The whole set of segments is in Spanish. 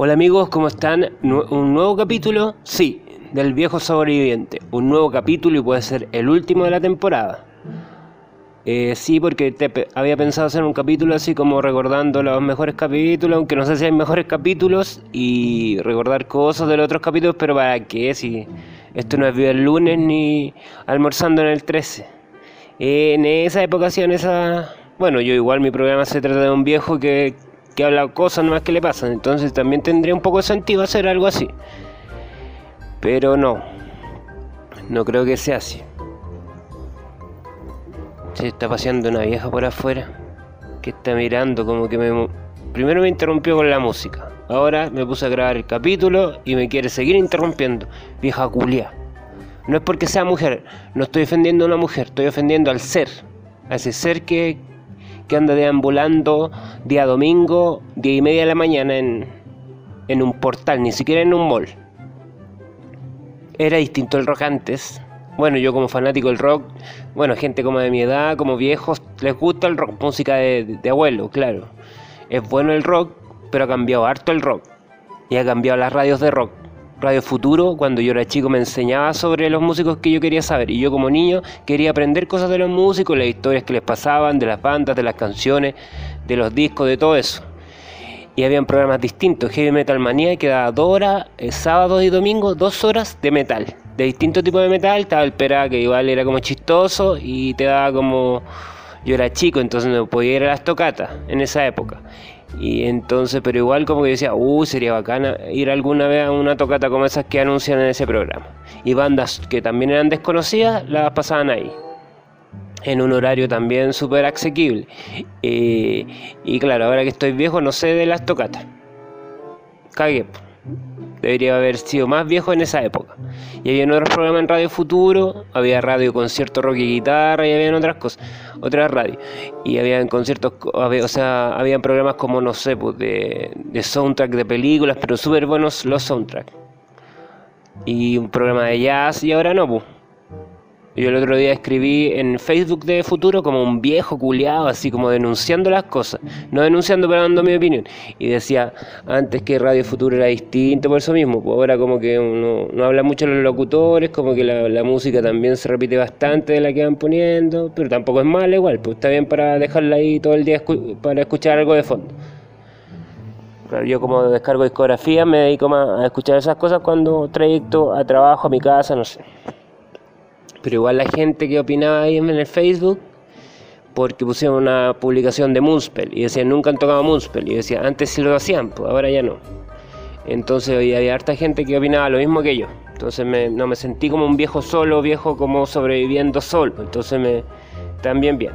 Hola amigos, ¿cómo están? ¿Un nuevo capítulo? Sí, del viejo sobreviviente. Un nuevo capítulo y puede ser el último de la temporada. Eh, sí, porque había pensado hacer un capítulo así como recordando los mejores capítulos, aunque no sé si hay mejores capítulos, y recordar cosas de los otros capítulos, pero ¿para qué? Si esto no es el lunes ni almorzando en el 13. En esa época hacían esa... Bueno, yo igual mi programa se trata de un viejo que, que habla cosas nuevas que le pasan, entonces también tendría un poco de sentido hacer algo así. Pero no, no creo que sea así. Se está paseando una vieja por afuera que está mirando como que me... Primero me interrumpió con la música. Ahora me puse a grabar el capítulo y me quiere seguir interrumpiendo. Vieja culia. No es porque sea mujer, no estoy ofendiendo a una mujer, estoy ofendiendo al ser. A ese ser que, que anda deambulando día domingo, día y media de la mañana en, en un portal, ni siquiera en un mall. Era distinto el rock antes. Bueno, yo como fanático del rock, bueno, gente como de mi edad, como viejos, les gusta el rock, música de, de abuelo, claro. Es bueno el rock, pero ha cambiado harto el rock. Y ha cambiado las radios de rock. Radio Futuro, cuando yo era chico, me enseñaba sobre los músicos que yo quería saber. Y yo como niño quería aprender cosas de los músicos, las historias que les pasaban, de las bandas, de las canciones, de los discos, de todo eso. Y habían programas distintos. Heavy Metal Manía que daba dos horas, eh, sábados y domingos, dos horas de metal. De distintos tipos de metal. Estaba el Pera, que igual era como chistoso y te daba como... Yo era chico, entonces no podía ir a las tocatas en esa época. Y entonces, pero igual como que decía, uh, sería bacana ir alguna vez a una tocata como esas que anuncian en ese programa. Y bandas que también eran desconocidas, las pasaban ahí. En un horario también súper asequible. Eh, y claro, ahora que estoy viejo, no sé de las tocatas. Cagué. Debería haber sido más viejo en esa época. Y había otros programas en Radio Futuro, había radio concierto rock y guitarra y habían otras cosas, otras radios. Y habían conciertos, o sea, habían programas como, no sé, pues de, de soundtrack de películas, pero súper buenos los soundtracks. Y un programa de jazz y ahora no, pues. Yo el otro día escribí en Facebook de Futuro como un viejo culiado, así como denunciando las cosas. No denunciando, pero dando mi opinión. Y decía, antes que Radio Futuro era distinto por eso mismo. Pues ahora como que uno, no habla mucho los locutores, como que la, música también se repite bastante de la que van poniendo. Pero tampoco es mala igual, pues está bien para dejarla ahí todo el día para escuchar algo de fondo. yo como descargo discografía me dedico más a escuchar esas cosas cuando trayecto a trabajo, a mi casa, no sé. Pero igual la gente que opinaba ahí en el Facebook, porque pusieron una publicación de Munspel y decían nunca han tocado Munspel. Y decía, antes sí lo hacían, pues ahora ya no. Entonces había harta gente que opinaba lo mismo que yo. Entonces no me sentí como un viejo solo, viejo como sobreviviendo solo. Entonces me también bien.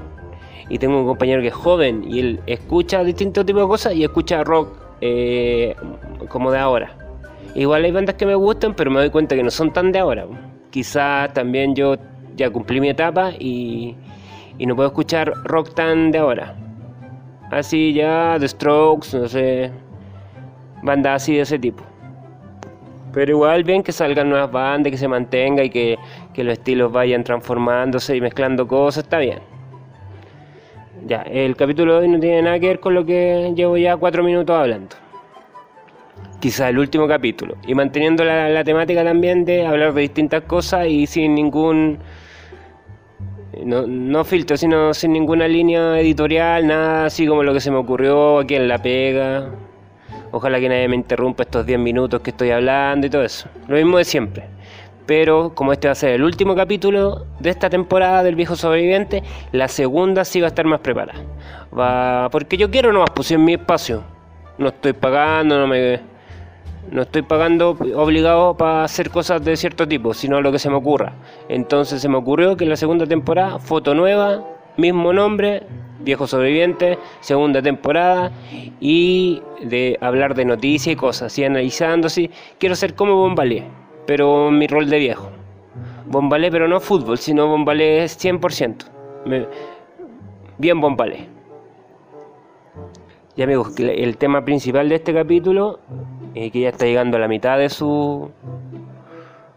Y tengo un compañero que es joven y él escucha distintos tipos de cosas y escucha rock eh, como de ahora. Igual hay bandas que me gustan, pero me doy cuenta que no son tan de ahora quizás también yo ya cumplí mi etapa y, no puedo escuchar rock tan de ahora. Así ya, The Strokes, no sé, bandas así de ese tipo. Pero igual bien que salgan nuevas bandas, que se mantenga y que, que los estilos vayan transformándose y mezclando cosas, está bien. Ya, el capítulo de hoy no tiene nada que ver con lo que llevo ya cuatro minutos hablando quizá el último capítulo. Y manteniendo la, temática también de hablar de distintas cosas y sin ningún... No, no filtro, sino sin ninguna línea editorial, nada así como lo que se me ocurrió aquí en La Pega. Ojalá que nadie me interrumpa estos 10 minutos que estoy hablando y todo eso. Lo mismo de siempre. Pero como este va a ser el último capítulo de esta temporada del viejo sobreviviente, la segunda sí va a estar más preparada. Va, porque yo quiero nomás, puse en mi espacio. No estoy pagando, no me no estoy pagando obligado para hacer cosas de cierto tipo, sino lo que se me ocurra. Entonces se me ocurrió que en la segunda temporada, foto nueva, mismo nombre, viejo sobreviviente, segunda temporada, y de hablar de noticias y cosas, así analizando. Quiero ser como Bombalé, pero mi rol de viejo. Bombalé, pero no fútbol, sino Bombalé 100%. bien Bombalé. Y amigos, el tema principal de este capítulo, que ya está llegando a la mitad de su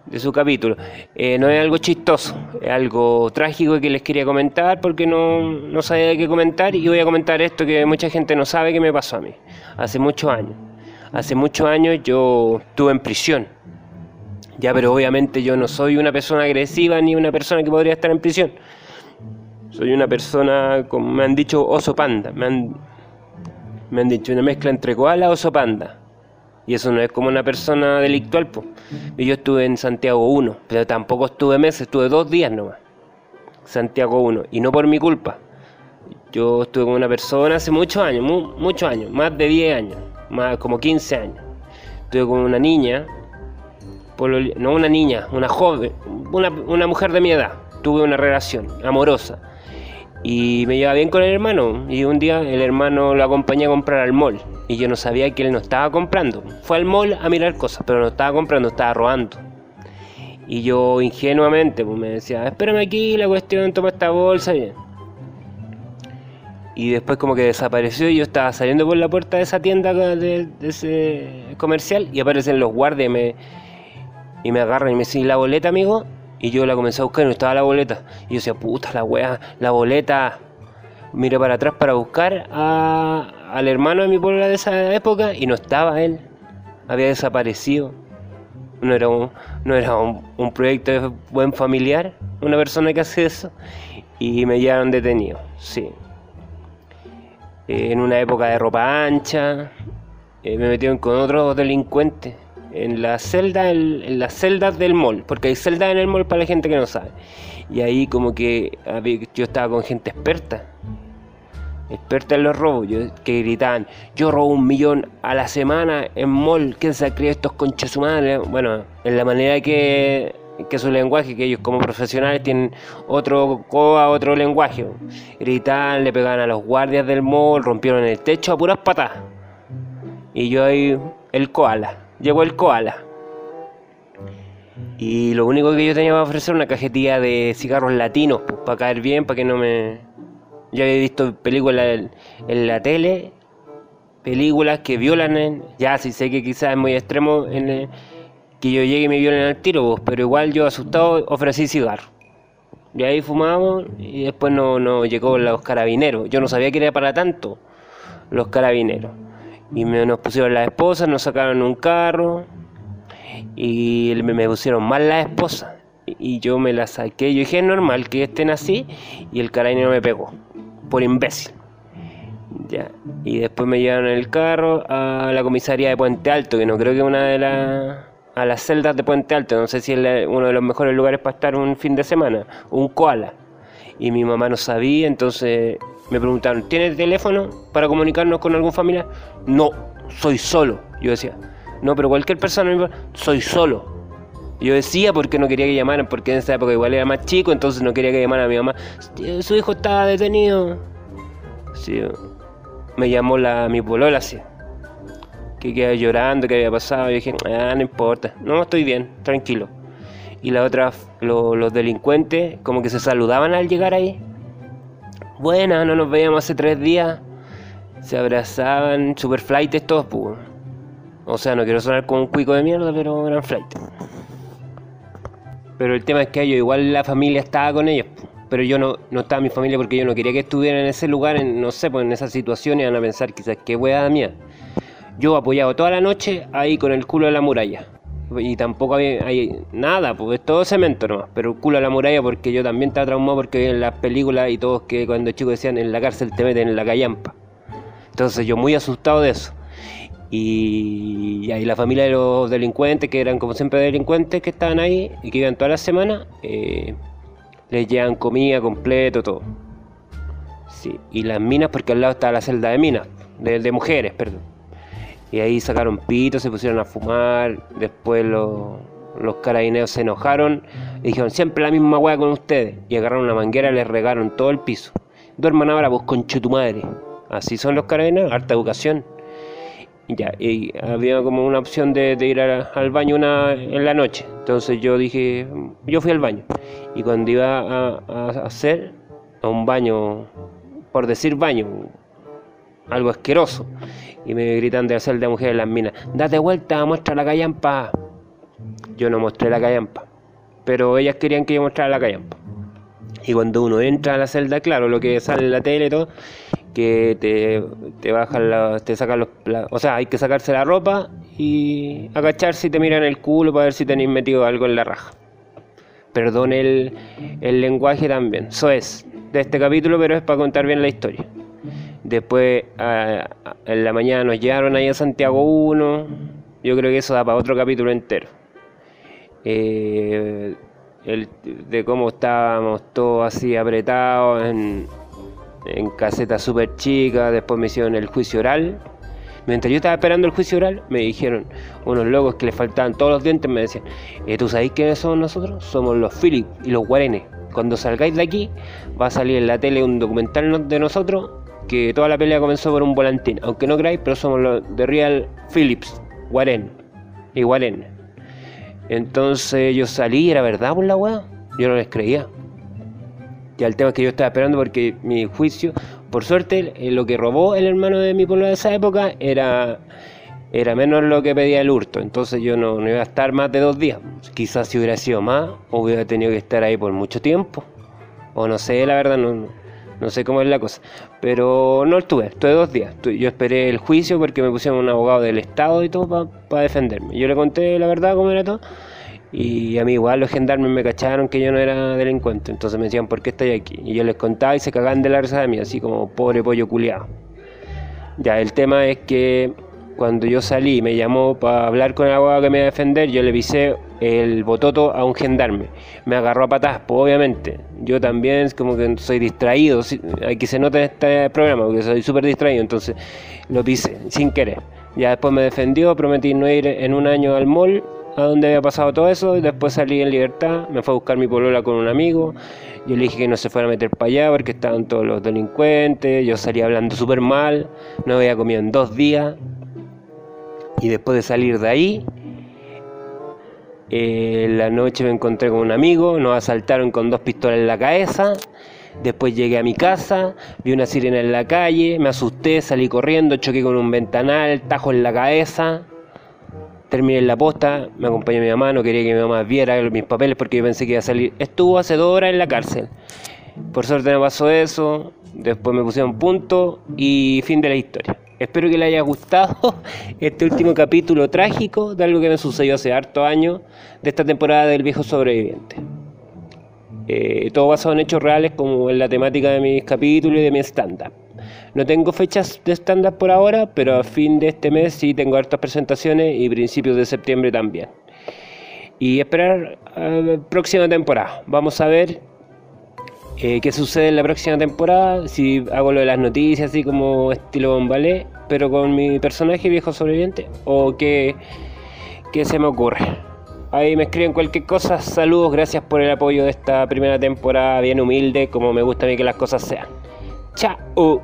de su capítulo. Eh, no es algo chistoso, es algo trágico que les quería comentar porque no, no sabía de qué comentar y voy a comentar esto que mucha gente no sabe que me pasó a mí. Hace muchos años. Hace muchos años yo estuve en prisión. Ya, pero obviamente yo no soy una persona agresiva ni una persona que podría estar en prisión. Soy una persona, como me han dicho, oso panda. Me han, me han dicho una mezcla entre koala y oso panda. Y eso no es como una persona delictual. Yo estuve en Santiago 1, pero tampoco estuve meses, estuve dos días nomás. Santiago 1, y no por mi culpa. Yo estuve con una persona hace muchos años, muchos años, más de 10 años, más como 15 años. Estuve con una niña, no una niña, una joven, una, una mujer de mi edad. Tuve una relación amorosa y me llevaba bien con el hermano. Y un día el hermano lo acompañé a comprar al mall. Y yo no sabía que él no estaba comprando. Fue al mall a mirar cosas, pero no estaba comprando, estaba robando. Y yo ingenuamente pues, me decía, espérame aquí, la cuestión, toma esta bolsa. Y después como que desapareció y yo estaba saliendo por la puerta de esa tienda de, ese comercial y aparecen los guardias y me, y me agarran y me dicen, ¿la boleta, amigo? Y yo la comencé a buscar y no estaba la boleta. Y yo decía, puta la wea, la boleta. Miré para atrás para buscar al hermano de mi pueblo de esa época y no estaba él. Había desaparecido. No era un, no era un, proyecto de buen familiar, una persona que hace eso. Y me llevaron detenido, sí. en una época de ropa ancha, eh, me metieron con otros delincuentes en la celda, en, las celdas del mall, porque hay celdas en el mall para la gente que no sabe. Y ahí como que yo estaba con gente experta, experta en los robos, que gritaban, yo robo un millón a la semana en mall, ¿quién se cree estos conches humanos? Bueno, en la manera que, que su lenguaje, que ellos como profesionales tienen otro coa, otro lenguaje. Gritaban, le pegaban a los guardias del mall, rompieron el techo a puras patas. Y yo ahí, el koala llegó el koala. Y lo único que yo tenía para ofrecer una cajetilla de cigarros latinos, pues, para caer bien, para que no me... Ya había visto películas en, la tele, películas que violan, ya sí sé que quizás es muy extremo en que yo llegue y me violen al tiro, pero igual yo asustado ofrecí cigarros. Y ahí fumamos y después no, no llegó los carabineros. Yo no sabía que era para tanto los carabineros. Y me, nos pusieron las esposas, nos sacaron un carro y me, pusieron mal la esposa. Y yo me la saqué. Yo dije, es normal que estén así. Y el carabinero me pegó. Por imbécil. Ya. Y después me llevaron el carro a la comisaría de Puente Alto, que no creo que una de las. a las celdas de Puente Alto. No sé si es uno de los mejores lugares para estar un fin de semana. Un koala. Y mi mamá no sabía, entonces me preguntaron, ¿tienes teléfono para comunicarnos con algún familiar? No, soy solo. Yo decía, no, pero cualquier persona, soy solo. Yo decía porque no quería que llamaran, porque en esa época igual era más chico, entonces no quería que llamaran a mi mamá. Su hijo estaba detenido. Sí, me llamó la, mi polola así. Que quedaba llorando, que había pasado. Yo dije, ah, no importa. No, estoy bien, tranquilo. Y la otra, los delincuentes, como que se saludaban al llegar ahí. Buena, no nos veíamos hace tres días. Se abrazaban, super flightes todos, pues. O sea, no quiero sonar como un cuico de mierda, pero eran flight. Pero el tema es que yo igual la familia estaba con ellos. Pero yo no, no estaba mi familia porque yo no quería que estuvieran en ese lugar, en, no sé, pues en esa situación iban a pensar quizás qué hueá mía. Yo apoyado toda la noche ahí con el culo de la muralla y tampoco había hay nada, pues es todo cemento nomás, pero culo a la muralla porque yo también estaba traumado porque en las películas y todos que cuando chicos decían en la cárcel te meten en la callampa. Entonces yo muy asustado de eso. Y, ahí la familia de los delincuentes, que eran como siempre delincuentes que estaban ahí y que iban toda la semana, eh, les llevan comida completo, todo. Sí, y las minas, porque al lado estaba la celda de minas, de mujeres, perdón. Y ahí sacaron pitos, se pusieron a fumar. Después los, los carabineros se enojaron y dijeron, siempre la misma weá con ustedes. Y agarraron una manguera y les regaron todo el piso. Duerman ahora vos conche tu madre. Así son los carabineros, harta educación. Ya, y había como una opción de, ir al baño una, en la noche. Entonces yo dije, yo fui al baño. Y cuando iba a hacer a un baño, por decir baño, algo asqueroso. Y me gritan de hacer de mujer en las minas, date vuelta, muestra la callampa. yo no mostré la callampa. Pero ellas querían que yo mostrara la callampa. Y cuando uno entra a la celda, claro, lo que sale en la tele y todo, que te, te bajan la, te sacan los o sea, hay que sacarse la ropa y agacharse y te miran el culo para ver si tenéis metido algo en la raja. Perdón el, el lenguaje también. Eso es de este capítulo, pero es para contar bien la historia. Después en la mañana nos llevaron ahí a Santiago 1. Yo creo que eso da para otro capítulo entero. Eh, el, de cómo estábamos todos así apretados en, en casetas súper chicas. Después me hicieron el juicio oral. Mientras yo estaba esperando el juicio oral, me dijeron unos locos que le faltaban todos los dientes, me decían, eh, ¿tú sabéis quiénes somos nosotros? Somos los Philip y los Guarenes. Cuando salgáis de aquí, va a salir en la tele un documental de nosotros que toda la pelea comenzó por un volantín. Aunque no creáis, pero somos los de Real Phillips, Guaren y Guaren. Entonces yo salí, era verdad por la weá. Yo no les creía. Ya el tema es que yo estaba esperando porque mi juicio, por suerte, eh, lo que robó el hermano de mi pueblo de esa época era, era menos lo que pedía el hurto. Entonces yo no, no iba a estar más de dos días. Quizás si hubiera sido más, hubiera tenido que estar ahí por mucho tiempo. O no sé, la verdad, no, no sé cómo es la cosa. Pero no estuve, estuve dos días. Yo esperé el juicio porque me pusieron un abogado del Estado y todo para defenderme. Yo le conté la verdad cómo era todo. Y a mí igual los gendarmes me cacharon que yo no era delincuente. Entonces me decían, ¿por qué estoy aquí? Y yo les contaba y se cagaban de la risa de mí, así como pobre pollo culiado. Ya, el tema es que cuando yo salí, me llamó para hablar con el abogado que me iba a defender, yo le visé el bototo a un gendarme. Me agarró a patadas, pues obviamente. Yo también como que soy distraído, hay que se nota en este programa, porque soy súper distraído, entonces lo pisé sin querer. Ya después me defendió, prometí no ir en un año al mall, a donde había pasado todo eso, después salí en libertad, me fue a buscar mi polola con un amigo, yo le dije que no se fuera a meter para allá porque estaban todos los delincuentes, yo salí hablando súper mal, no había comido en dos días, y después de salir de ahí, eh, la noche me encontré con un amigo, nos asaltaron con dos pistolas en la cabeza. Después llegué a mi casa, vi una sirena en la calle, me asusté, salí corriendo, choqué con un ventanal, tajo en la cabeza. Terminé en la posta, me acompañó mi mamá, no quería que mi mamá viera mis papeles porque yo pensé que iba a salir. Estuvo hace dos horas en la cárcel. Por suerte no pasó eso, después me pusieron punto y fin de la historia. Espero que le haya gustado este último capítulo trágico de algo que me sucedió hace harto años de esta temporada del viejo sobreviviente. Eh, todo basado en hechos reales como en la temática de mis capítulos y de mi stand-up. No tengo fechas de stand-up por ahora, pero a fin de este mes sí tengo hartas presentaciones y principios de septiembre también. Y esperar a la próxima temporada. Vamos a ver eh, qué sucede en la próxima temporada, si hago lo de las noticias así como estilo bombalé, pero con mi personaje viejo sobreviviente, o qué, qué se me ocurre. Ahí me escriben cualquier cosa, saludos, gracias por el apoyo de esta primera temporada bien humilde, como me gusta a mí que las cosas sean. Chao.